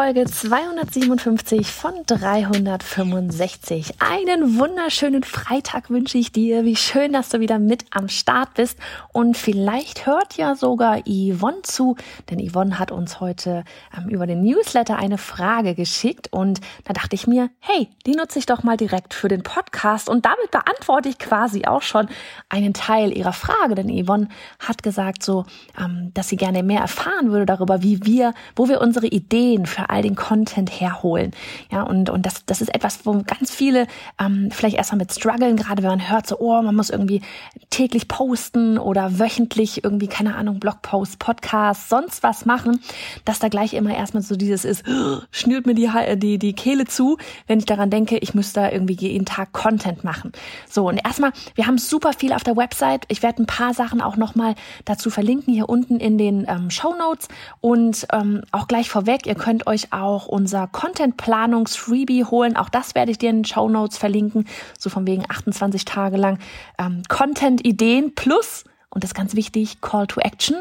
Folge 257 von 365. Einen wunderschönen Freitag wünsche ich dir. Wie schön, dass du wieder mit am Start bist. Und vielleicht hört ja sogar Yvonne zu, denn Yvonne hat uns heute ähm, über den Newsletter eine Frage geschickt. Und da dachte ich mir, hey, die nutze ich doch mal direkt für den Podcast. Und damit beantworte ich quasi auch schon einen Teil ihrer Frage. Denn Yvonne hat gesagt so, ähm, dass sie gerne mehr erfahren würde darüber, wie wir, wo wir unsere Ideen für all den Content herholen. Ja, und, und das, das ist etwas, wo ganz viele ähm, vielleicht erstmal mit strugglen, gerade wenn man hört, so, oh, man muss irgendwie täglich posten oder wöchentlich irgendwie, keine Ahnung, Blogpost, Podcast, sonst was machen, dass da gleich immer erstmal so dieses ist, schnürt mir die, die, die Kehle zu, wenn ich daran denke, ich müsste da irgendwie jeden Tag Content machen. So, und erstmal, wir haben super viel auf der Website. Ich werde ein paar Sachen auch nochmal dazu verlinken, hier unten in den ähm, Show Notes. Und ähm, auch gleich vorweg, ihr könnt euch euch auch unser Content-Planungs-Freebie holen. Auch das werde ich dir in den Show Notes verlinken. So von wegen 28 Tage lang ähm, Content-Ideen plus, und das ist ganz wichtig, Call to Action.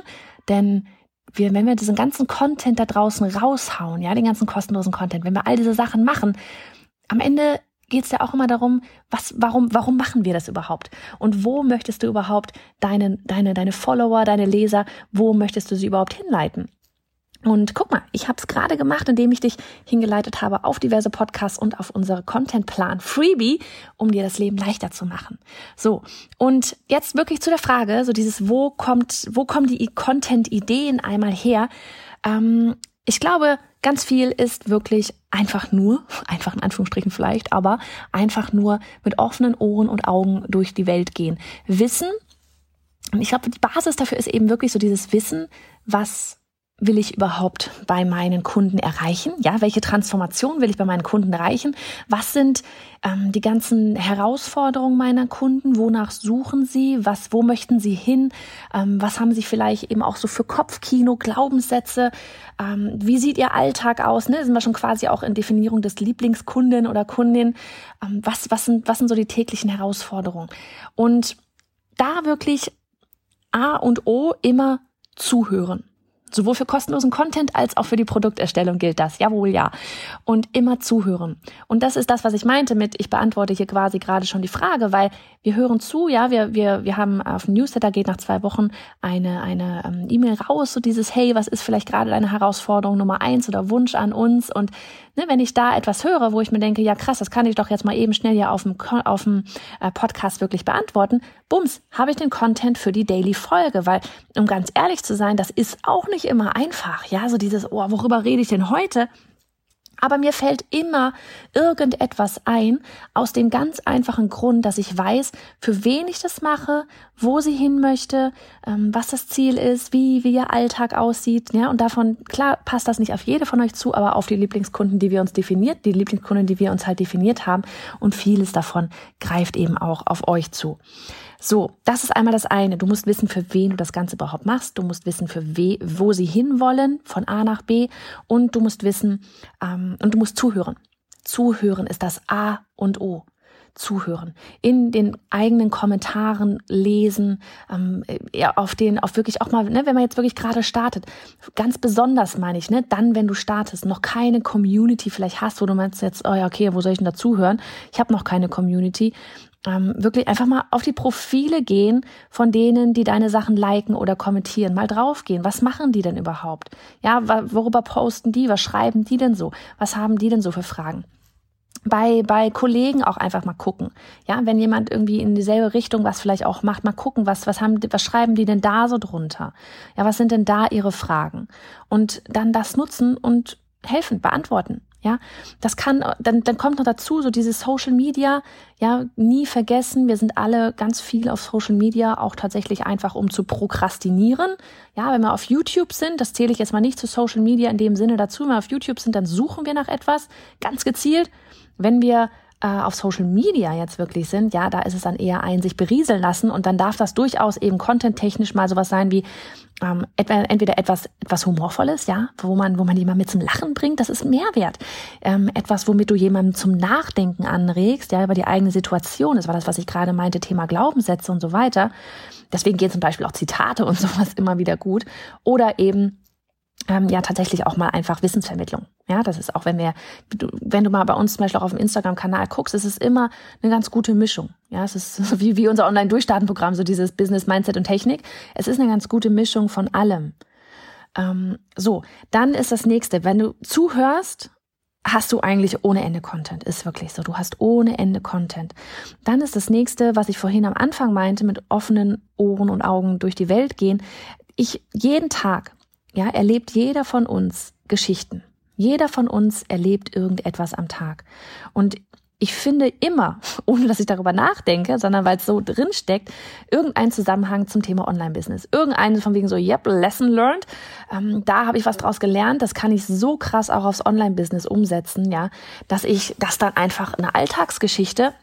Denn wir, wenn wir diesen ganzen Content da draußen raushauen, ja, den ganzen kostenlosen Content, wenn wir all diese Sachen machen, am Ende geht es ja auch immer darum, was, warum, warum machen wir das überhaupt? Und wo möchtest du überhaupt deine, deine, deine Follower, deine Leser, wo möchtest du sie überhaupt hinleiten? Und guck mal, ich habe es gerade gemacht, indem ich dich hingeleitet habe auf diverse Podcasts und auf unsere Contentplan Freebie, um dir das Leben leichter zu machen. So, und jetzt wirklich zu der Frage, so dieses, wo kommt, wo kommen die Content-Ideen einmal her? Ähm, ich glaube, ganz viel ist wirklich einfach nur, einfach in Anführungsstrichen vielleicht, aber einfach nur mit offenen Ohren und Augen durch die Welt gehen. Wissen, und ich glaube, die Basis dafür ist eben wirklich so dieses Wissen, was will ich überhaupt bei meinen Kunden erreichen? Ja, welche Transformation will ich bei meinen Kunden erreichen? Was sind ähm, die ganzen Herausforderungen meiner Kunden? Wonach suchen sie? Was, wo möchten sie hin? Ähm, was haben sie vielleicht eben auch so für Kopfkino, Glaubenssätze? Ähm, wie sieht ihr Alltag aus? Ne? Sind wir schon quasi auch in Definierung des Lieblingskunden oder Kundin? Ähm, was, was sind, was sind so die täglichen Herausforderungen? Und da wirklich A und O immer zuhören. Sowohl für kostenlosen Content als auch für die Produkterstellung gilt das. Jawohl, ja. Und immer zuhören. Und das ist das, was ich meinte mit, ich beantworte hier quasi gerade schon die Frage, weil wir hören zu, ja, wir, wir, wir haben auf dem Newsletter geht nach zwei Wochen eine, eine ähm, E-Mail raus, so dieses, hey, was ist vielleicht gerade deine Herausforderung Nummer eins oder Wunsch an uns? Und ne, wenn ich da etwas höre, wo ich mir denke, ja krass, das kann ich doch jetzt mal eben schnell hier auf dem, auf dem äh, Podcast wirklich beantworten, bums, habe ich den Content für die Daily Folge, weil, um ganz ehrlich zu sein, das ist auch nicht immer einfach, ja, so dieses, oh, worüber rede ich denn heute? Aber mir fällt immer irgendetwas ein, aus dem ganz einfachen Grund, dass ich weiß, für wen ich das mache, wo sie hin möchte, ähm, was das Ziel ist, wie, wie ihr Alltag aussieht. Ja, und davon, klar, passt das nicht auf jede von euch zu, aber auf die Lieblingskunden, die wir uns definiert, die Lieblingskunden, die wir uns halt definiert haben. Und vieles davon greift eben auch auf euch zu. So, das ist einmal das eine. Du musst wissen, für wen du das Ganze überhaupt machst. Du musst wissen, für we, wo sie hinwollen, von A nach B. Und du musst wissen, ähm, und du musst zuhören. Zuhören ist das A und O zuhören, in den eigenen Kommentaren lesen, ähm, ja, auf den, auf wirklich auch mal, ne, wenn man jetzt wirklich gerade startet, ganz besonders meine ich, ne, dann, wenn du startest, noch keine Community vielleicht hast, wo du meinst jetzt, oh ja, okay, wo soll ich denn dazuhören? Ich habe noch keine Community ähm, wirklich einfach mal auf die Profile gehen von denen, die deine Sachen liken oder kommentieren. Mal draufgehen. Was machen die denn überhaupt? Ja, worüber posten die? Was schreiben die denn so? Was haben die denn so für Fragen? bei, bei Kollegen auch einfach mal gucken. Ja, wenn jemand irgendwie in dieselbe Richtung was vielleicht auch macht, mal gucken, was, was haben, was schreiben die denn da so drunter? Ja, was sind denn da ihre Fragen? Und dann das nutzen und helfen, beantworten. Ja, das kann, dann, dann kommt noch dazu, so dieses Social Media, ja, nie vergessen, wir sind alle ganz viel auf Social Media, auch tatsächlich einfach, um zu prokrastinieren. Ja, wenn wir auf YouTube sind, das zähle ich jetzt mal nicht zu Social Media in dem Sinne dazu, wenn wir auf YouTube sind, dann suchen wir nach etwas, ganz gezielt. Wenn wir äh, auf Social Media jetzt wirklich sind, ja, da ist es dann eher ein sich berieseln lassen und dann darf das durchaus eben content-technisch mal sowas sein wie ähm, entweder etwas etwas humorvolles, ja, wo man wo man jemanden mit zum Lachen bringt, das ist Mehrwert. Ähm, etwas, womit du jemanden zum Nachdenken anregst, ja, über die eigene Situation. Das war das, was ich gerade meinte, Thema Glaubenssätze und so weiter. Deswegen gehen zum Beispiel auch Zitate und sowas immer wieder gut. Oder eben ähm, ja tatsächlich auch mal einfach Wissensvermittlung. Ja, das ist auch, wenn wir, wenn du mal bei uns zum Beispiel auch auf dem Instagram-Kanal guckst, ist es immer eine ganz gute Mischung. Ja, es ist wie, wie unser Online-Durchstarten-Programm, so dieses Business, Mindset und Technik. Es ist eine ganz gute Mischung von allem. Ähm, so, dann ist das nächste, wenn du zuhörst, hast du eigentlich ohne Ende Content. Ist wirklich so. Du hast ohne Ende Content. Dann ist das nächste, was ich vorhin am Anfang meinte, mit offenen Ohren und Augen durch die Welt gehen. Ich jeden Tag ja, erlebt jeder von uns Geschichten. Jeder von uns erlebt irgendetwas am Tag. Und ich finde immer, ohne dass ich darüber nachdenke, sondern weil es so drin steckt, irgendein Zusammenhang zum Thema Online-Business. Irgendeinen von wegen so, yep, lesson learned. Ähm, da habe ich was draus gelernt. Das kann ich so krass auch aufs Online-Business umsetzen, ja, dass ich das dann einfach eine Alltagsgeschichte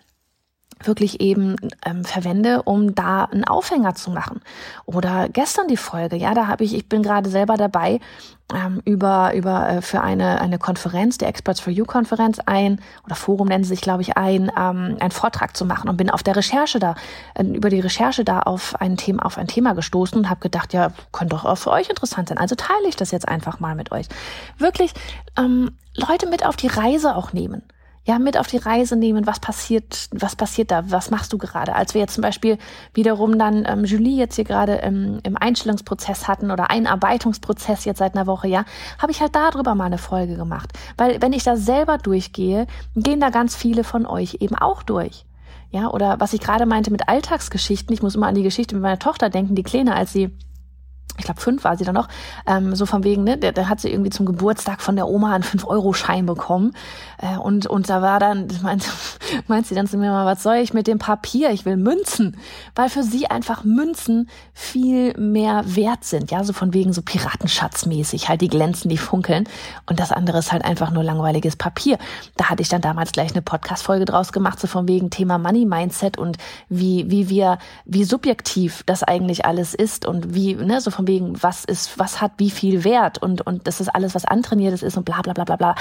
wirklich eben ähm, verwende, um da einen Aufhänger zu machen. Oder gestern die Folge, ja, da habe ich, ich bin gerade selber dabei, ähm, über über äh, für eine eine Konferenz, der Experts for You Konferenz ein oder Forum nennen sie sich, glaube ich, ein ähm, einen Vortrag zu machen und bin auf der Recherche da äh, über die Recherche da auf ein Thema auf ein Thema gestoßen und habe gedacht, ja, könnte doch auch für euch interessant sein. Also teile ich das jetzt einfach mal mit euch. Wirklich ähm, Leute mit auf die Reise auch nehmen ja, mit auf die Reise nehmen, was passiert, was passiert da, was machst du gerade? Als wir jetzt zum Beispiel wiederum dann ähm, Julie jetzt hier gerade im, im Einstellungsprozess hatten oder Einarbeitungsprozess jetzt seit einer Woche, ja, habe ich halt darüber mal eine Folge gemacht. Weil wenn ich da selber durchgehe, gehen da ganz viele von euch eben auch durch. Ja, oder was ich gerade meinte mit Alltagsgeschichten, ich muss immer an die Geschichte mit meiner Tochter denken, die Kleine, als sie ich glaube fünf war sie dann noch, ähm, so von wegen, ne, der, der hat sie irgendwie zum Geburtstag von der Oma einen fünf euro schein bekommen. Äh, und, und da war dann, meint, meint sie dann zu mir mal, was soll ich mit dem Papier? Ich will Münzen. Weil für sie einfach Münzen viel mehr wert sind. Ja, so von wegen so Piratenschatzmäßig, halt die glänzen, die funkeln. Und das andere ist halt einfach nur langweiliges Papier. Da hatte ich dann damals gleich eine Podcast-Folge draus gemacht, so von wegen Thema Money Mindset und wie, wie wir, wie subjektiv das eigentlich alles ist und wie, ne, so von wegen, was ist, was hat wie viel Wert und, und das ist alles, was antrainiertes ist und bla bla bla bla bla.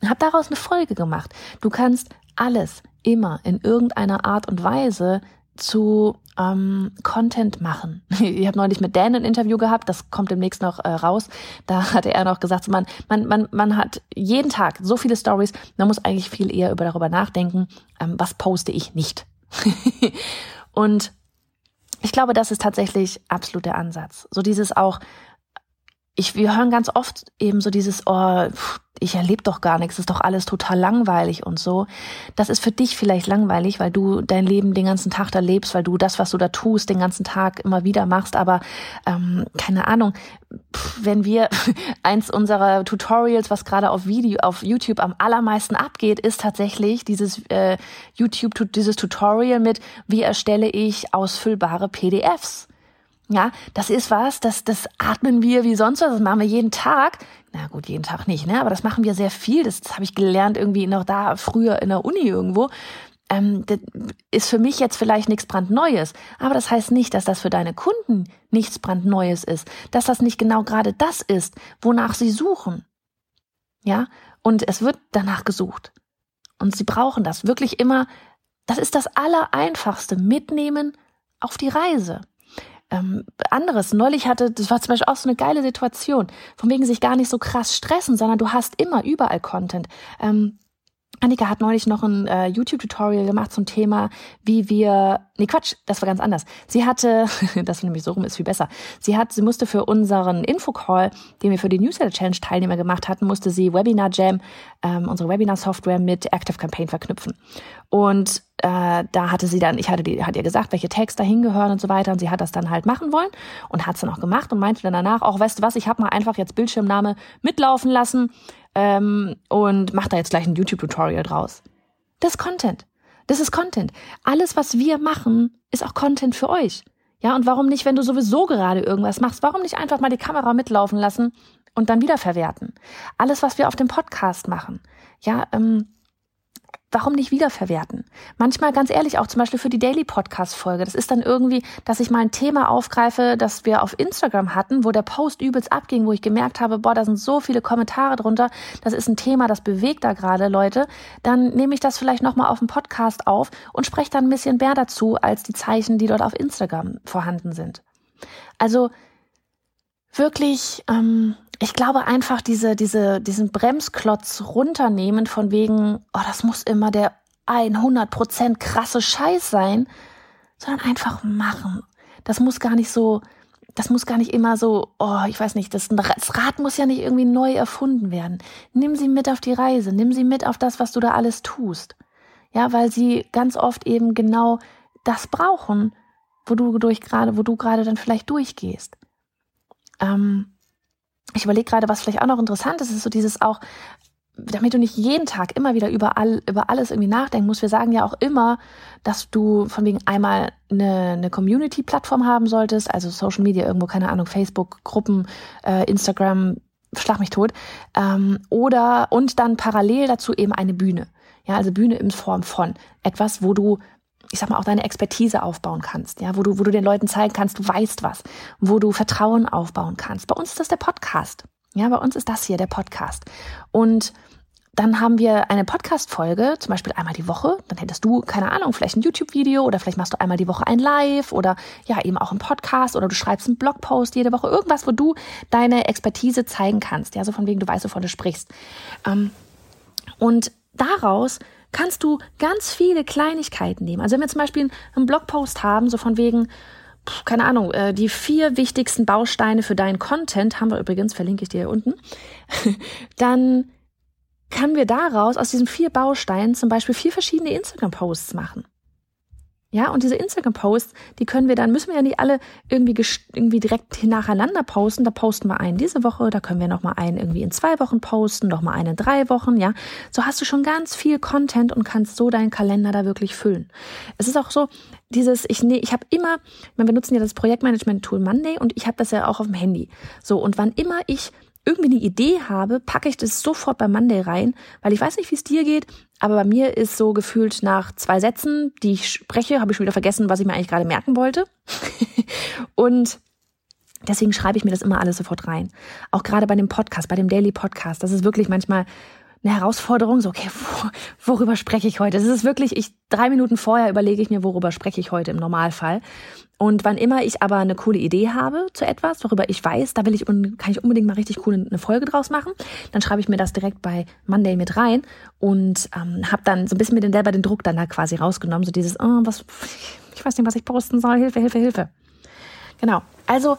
Und hab daraus eine Folge gemacht. Du kannst alles immer in irgendeiner Art und Weise zu ähm, Content machen. Ich habe neulich mit Dan ein Interview gehabt, das kommt demnächst noch äh, raus. Da hatte er noch gesagt, man, man, man, man hat jeden Tag so viele Stories, man muss eigentlich viel eher über darüber nachdenken, ähm, was poste ich nicht. und ich glaube, das ist tatsächlich absolut der Ansatz. So dieses auch, ich, wir hören ganz oft eben so dieses, oh, ich erlebe doch gar nichts, ist doch alles total langweilig und so. Das ist für dich vielleicht langweilig, weil du dein Leben den ganzen Tag da lebst, weil du das, was du da tust, den ganzen Tag immer wieder machst. Aber ähm, keine Ahnung, wenn wir eins unserer Tutorials, was gerade auf Video, auf YouTube am allermeisten abgeht, ist tatsächlich dieses äh, YouTube, dieses Tutorial mit, wie erstelle ich ausfüllbare PDFs. Ja, das ist was, das, das atmen wir wie sonst was, das machen wir jeden Tag. Na gut, jeden Tag nicht, ne? Aber das machen wir sehr viel. Das, das habe ich gelernt irgendwie noch da früher in der Uni irgendwo. Ähm, ist für mich jetzt vielleicht nichts brandneues, aber das heißt nicht, dass das für deine Kunden nichts brandneues ist, dass das nicht genau gerade das ist, wonach sie suchen. Ja, und es wird danach gesucht. Und sie brauchen das wirklich immer. Das ist das Allereinfachste. Mitnehmen auf die Reise ähm, anderes. Neulich hatte, das war zum Beispiel auch so eine geile Situation, von wegen sich gar nicht so krass stressen, sondern du hast immer überall Content. Ähm, Annika hat neulich noch ein äh, YouTube-Tutorial gemacht zum Thema, wie wir, nee Quatsch, das war ganz anders. Sie hatte, das nämlich so rum ist viel besser. Sie hat, sie musste für unseren Infocall, den wir für die Newsletter Challenge Teilnehmer gemacht hatten, musste sie Webinar Jam, ähm, unsere Webinar-Software mit Active Campaign verknüpfen. Und äh, da hatte sie dann, ich hatte die, hat ihr gesagt, welche Tags da hingehören und so weiter. Und sie hat das dann halt machen wollen und hat es dann auch gemacht und meinte dann danach auch, weißt du was, ich habe mal einfach jetzt Bildschirmnahme mitlaufen lassen ähm, und macht da jetzt gleich ein YouTube-Tutorial draus. Das ist Content. Das ist Content. Alles, was wir machen, ist auch Content für euch. Ja, und warum nicht, wenn du sowieso gerade irgendwas machst, warum nicht einfach mal die Kamera mitlaufen lassen und dann wieder verwerten? Alles, was wir auf dem Podcast machen. Ja, ähm, warum nicht wiederverwerten? Manchmal ganz ehrlich auch zum Beispiel für die Daily Podcast Folge. Das ist dann irgendwie, dass ich mal ein Thema aufgreife, das wir auf Instagram hatten, wo der Post übelst abging, wo ich gemerkt habe, boah, da sind so viele Kommentare drunter. Das ist ein Thema, das bewegt da gerade Leute. Dann nehme ich das vielleicht nochmal auf dem Podcast auf und spreche dann ein bisschen mehr dazu als die Zeichen, die dort auf Instagram vorhanden sind. Also wirklich, ähm, ich glaube einfach diese, diese, diesen Bremsklotz runternehmen von wegen, oh, das muss immer der 100% krasse Scheiß sein, sondern einfach machen. Das muss gar nicht so, das muss gar nicht immer so, oh, ich weiß nicht, das, das Rad muss ja nicht irgendwie neu erfunden werden. Nimm sie mit auf die Reise, nimm sie mit auf das, was du da alles tust. Ja, weil sie ganz oft eben genau das brauchen, wo du durch gerade, wo du gerade dann vielleicht durchgehst. Ähm, ich überlege gerade, was vielleicht auch noch interessant ist, ist so dieses auch, damit du nicht jeden Tag immer wieder überall, über alles irgendwie nachdenken musst. Wir sagen ja auch immer, dass du von wegen einmal eine, eine Community-Plattform haben solltest, also Social Media irgendwo, keine Ahnung, Facebook, Gruppen, äh, Instagram, schlag mich tot, ähm, oder und dann parallel dazu eben eine Bühne. Ja, also Bühne in Form von etwas, wo du ich sag mal, auch deine Expertise aufbauen kannst, ja, wo du, wo du den Leuten zeigen kannst, du weißt was, wo du Vertrauen aufbauen kannst. Bei uns ist das der Podcast. Ja, bei uns ist das hier der Podcast. Und dann haben wir eine Podcast-Folge, zum Beispiel einmal die Woche. Dann hättest du, keine Ahnung, vielleicht ein YouTube-Video oder vielleicht machst du einmal die Woche ein Live oder ja, eben auch ein Podcast oder du schreibst einen Blogpost jede Woche. Irgendwas, wo du deine Expertise zeigen kannst. Ja, so von wegen, du weißt, wovon du sprichst. Ähm, und daraus kannst du ganz viele Kleinigkeiten nehmen. Also wenn wir zum Beispiel einen Blogpost haben, so von wegen, keine Ahnung, äh, die vier wichtigsten Bausteine für deinen Content, haben wir übrigens, verlinke ich dir hier unten, dann können wir daraus, aus diesen vier Bausteinen, zum Beispiel vier verschiedene Instagram-Posts machen. Ja, und diese Instagram-Posts, die können wir dann, müssen wir ja nicht alle irgendwie, irgendwie direkt nacheinander posten. Da posten wir einen diese Woche, da können wir nochmal einen irgendwie in zwei Wochen posten, nochmal einen in drei Wochen, ja. So hast du schon ganz viel Content und kannst so deinen Kalender da wirklich füllen. Es ist auch so, dieses, ich, nee, ich habe immer, wir benutzen ja das Projektmanagement-Tool Monday und ich habe das ja auch auf dem Handy. So, und wann immer ich irgendwie eine Idee habe, packe ich das sofort bei Monday rein, weil ich weiß nicht, wie es dir geht, aber bei mir ist so gefühlt nach zwei Sätzen, die ich spreche, habe ich schon wieder vergessen, was ich mir eigentlich gerade merken wollte. und deswegen schreibe ich mir das immer alles sofort rein. Auch gerade bei dem Podcast, bei dem Daily Podcast, das ist wirklich manchmal eine Herausforderung, so, okay, worüber spreche ich heute? Das ist wirklich, ich, drei Minuten vorher überlege ich mir, worüber spreche ich heute im Normalfall. Und wann immer ich aber eine coole Idee habe zu etwas, worüber ich weiß, da will ich, kann ich unbedingt mal richtig cool eine Folge draus machen, dann schreibe ich mir das direkt bei Monday mit rein und ähm, habe dann so ein bisschen mir den selber den Druck dann da quasi rausgenommen, so dieses, oh, was, ich weiß nicht, was ich posten soll, Hilfe, Hilfe, Hilfe. Genau. Also,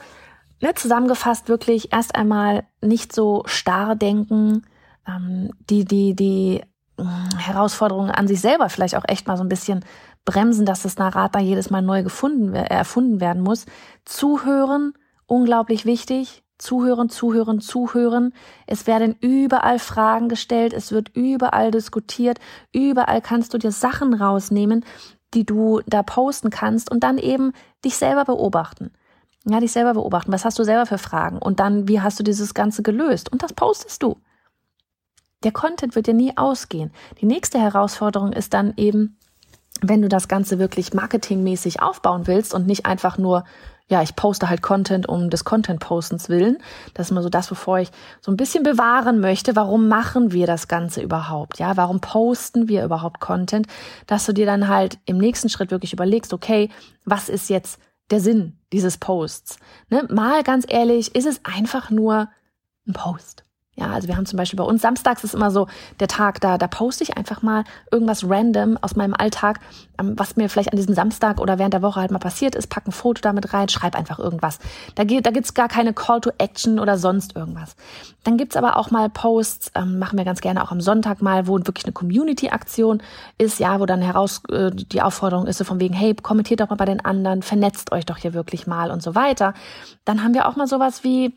ne, zusammengefasst wirklich erst einmal nicht so starr denken, ähm, die, die, die äh, Herausforderungen an sich selber vielleicht auch echt mal so ein bisschen bremsen, dass das Narrat da jedes Mal neu gefunden, äh, erfunden werden muss. Zuhören, unglaublich wichtig. Zuhören, zuhören, zuhören. Es werden überall Fragen gestellt, es wird überall diskutiert, überall kannst du dir Sachen rausnehmen, die du da posten kannst und dann eben dich selber beobachten. Ja, dich selber beobachten. Was hast du selber für Fragen? Und dann, wie hast du dieses Ganze gelöst? Und das postest du. Der Content wird dir nie ausgehen. Die nächste Herausforderung ist dann eben, wenn du das Ganze wirklich marketingmäßig aufbauen willst und nicht einfach nur, ja, ich poste halt Content um des Content-Postens willen. Das ist immer so das, wovor ich so ein bisschen bewahren möchte. Warum machen wir das Ganze überhaupt? Ja, warum posten wir überhaupt Content? Dass du dir dann halt im nächsten Schritt wirklich überlegst, okay, was ist jetzt der Sinn dieses Posts? Ne? Mal ganz ehrlich, ist es einfach nur ein Post. Ja, also wir haben zum Beispiel bei uns samstags ist immer so der Tag, da, da poste ich einfach mal irgendwas random aus meinem Alltag, ähm, was mir vielleicht an diesem Samstag oder während der Woche halt mal passiert ist, pack ein Foto damit rein, schreib einfach irgendwas. Da, geht, da gibt's gar keine Call to Action oder sonst irgendwas. Dann gibt's aber auch mal Posts, ähm, machen wir ganz gerne auch am Sonntag mal, wo wirklich eine Community-Aktion ist, ja, wo dann heraus äh, die Aufforderung ist, so von wegen, hey, kommentiert doch mal bei den anderen, vernetzt euch doch hier wirklich mal und so weiter. Dann haben wir auch mal sowas wie,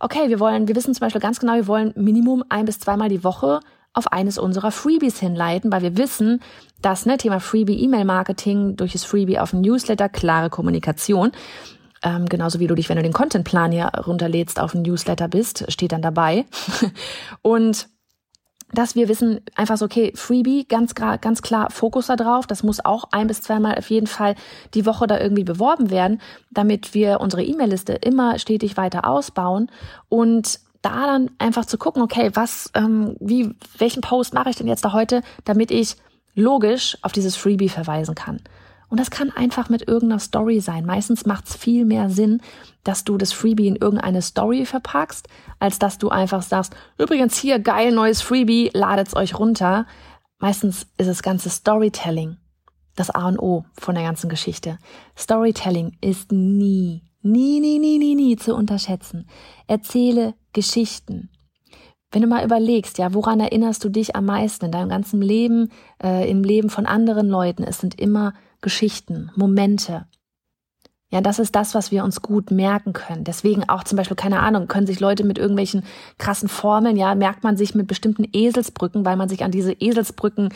okay, wir wollen, wir wissen zum Beispiel ganz genau, wir wollen Minimum ein bis zweimal die Woche auf eines unserer Freebies hinleiten, weil wir wissen, dass ne, Thema Freebie E-Mail-Marketing durch das Freebie auf ein Newsletter, klare Kommunikation, ähm, genauso wie du dich, wenn du den Contentplan hier runterlädst, auf ein Newsletter bist, steht dann dabei. Und dass wir wissen, einfach so, okay, Freebie, ganz, ganz klar Fokus da drauf. Das muss auch ein bis zweimal auf jeden Fall die Woche da irgendwie beworben werden, damit wir unsere E-Mail-Liste immer stetig weiter ausbauen und da dann einfach zu gucken, okay, was, ähm, wie, welchen Post mache ich denn jetzt da heute, damit ich logisch auf dieses Freebie verweisen kann. Und das kann einfach mit irgendeiner Story sein. Meistens macht es viel mehr Sinn, dass du das Freebie in irgendeine Story verpackst, als dass du einfach sagst, übrigens hier geil neues Freebie, ladet's euch runter. Meistens ist das ganze Storytelling das A und O von der ganzen Geschichte. Storytelling ist nie, nie, nie, nie, nie, nie zu unterschätzen. Erzähle Geschichten. Wenn du mal überlegst, ja, woran erinnerst du dich am meisten in deinem ganzen Leben, äh, im Leben von anderen Leuten? Es sind immer Geschichten, Momente. Ja, das ist das, was wir uns gut merken können. Deswegen auch zum Beispiel, keine Ahnung, können sich Leute mit irgendwelchen krassen Formeln, ja, merkt man sich mit bestimmten Eselsbrücken, weil man sich an diese Eselsbrücken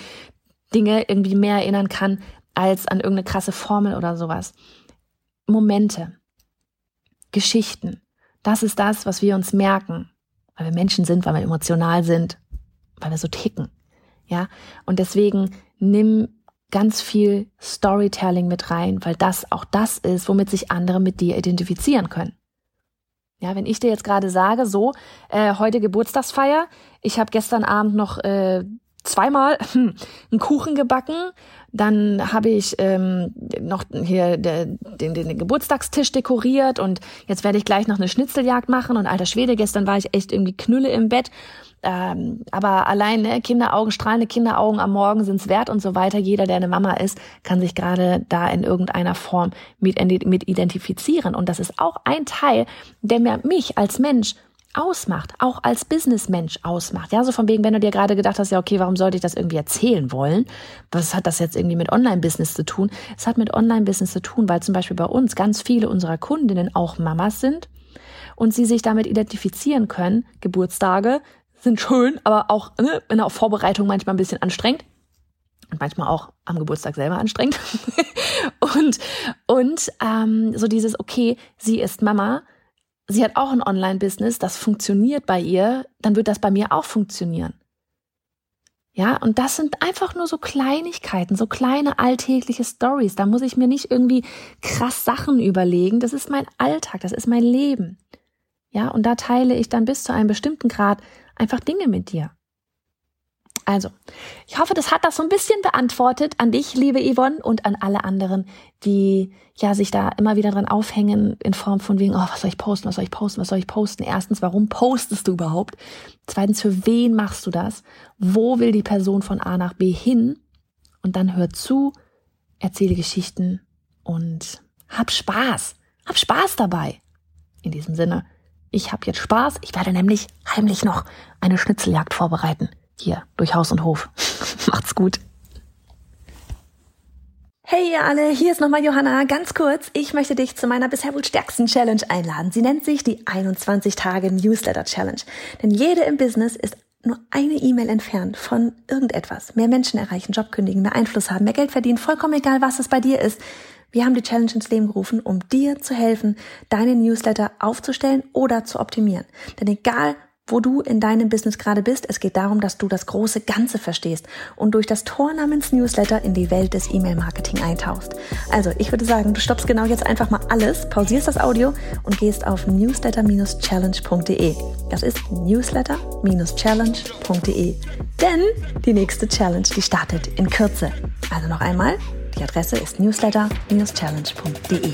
Dinge irgendwie mehr erinnern kann, als an irgendeine krasse Formel oder sowas. Momente. Geschichten. Das ist das, was wir uns merken. Weil wir Menschen sind, weil wir emotional sind, weil wir so ticken. Ja. Und deswegen nimm ganz viel Storytelling mit rein, weil das auch das ist, womit sich andere mit dir identifizieren können. Ja, wenn ich dir jetzt gerade sage, so, äh, heute Geburtstagsfeier, ich habe gestern Abend noch äh, zweimal einen Kuchen gebacken, dann habe ich ähm, noch hier de, den, den Geburtstagstisch dekoriert und jetzt werde ich gleich noch eine Schnitzeljagd machen und alter Schwede, gestern war ich echt irgendwie Knülle im Bett ähm, aber allein ne, Kinderaugen, strahlende Kinderaugen am Morgen sind's wert und so weiter. Jeder, der eine Mama ist, kann sich gerade da in irgendeiner Form mit, mit identifizieren. Und das ist auch ein Teil, der mir mich als Mensch ausmacht, auch als Businessmensch ausmacht. Ja, so von wegen, wenn du dir gerade gedacht hast, ja, okay, warum sollte ich das irgendwie erzählen wollen? Was hat das jetzt irgendwie mit Online-Business zu tun? Es hat mit Online-Business zu tun, weil zum Beispiel bei uns ganz viele unserer Kundinnen auch Mamas sind und sie sich damit identifizieren können, Geburtstage sind schön, aber auch ne, in der Vorbereitung manchmal ein bisschen anstrengend. Und manchmal auch am Geburtstag selber anstrengend. und und ähm, so dieses, okay, sie ist Mama, sie hat auch ein Online-Business, das funktioniert bei ihr, dann wird das bei mir auch funktionieren. Ja, und das sind einfach nur so Kleinigkeiten, so kleine alltägliche Stories. Da muss ich mir nicht irgendwie krass Sachen überlegen. Das ist mein Alltag, das ist mein Leben. Ja, und da teile ich dann bis zu einem bestimmten Grad einfach Dinge mit dir. Also, ich hoffe, das hat das so ein bisschen beantwortet an dich, liebe Yvonne, und an alle anderen, die ja sich da immer wieder dran aufhängen in Form von wegen, oh, was soll ich posten, was soll ich posten, was soll ich posten? Erstens, warum postest du überhaupt? Zweitens, für wen machst du das? Wo will die Person von A nach B hin? Und dann hör zu, erzähle Geschichten und hab Spaß. Hab Spaß dabei. In diesem Sinne, ich habe jetzt Spaß. Ich werde nämlich heimlich noch eine Schnitzeljagd vorbereiten. Hier, durch Haus und Hof. Macht's gut. Hey ihr alle, hier ist nochmal Johanna. Ganz kurz, ich möchte dich zu meiner bisher wohl stärksten Challenge einladen. Sie nennt sich die 21 Tage Newsletter Challenge. Denn jede im Business ist nur eine E-Mail entfernt von irgendetwas. Mehr Menschen erreichen, Job kündigen, mehr Einfluss haben, mehr Geld verdienen, vollkommen egal, was es bei dir ist. Wir haben die Challenge ins Leben gerufen, um dir zu helfen, deine Newsletter aufzustellen oder zu optimieren. Denn egal, wo du in deinem Business gerade bist, es geht darum, dass du das große Ganze verstehst und durch das Tor namens Newsletter in die Welt des E-Mail-Marketing eintauchst. Also, ich würde sagen, du stoppst genau jetzt einfach mal alles, pausierst das Audio und gehst auf newsletter-challenge.de. Das ist newsletter-challenge.de. Denn die nächste Challenge, die startet in Kürze. Also noch einmal die Adresse ist newsletter-challenge.de.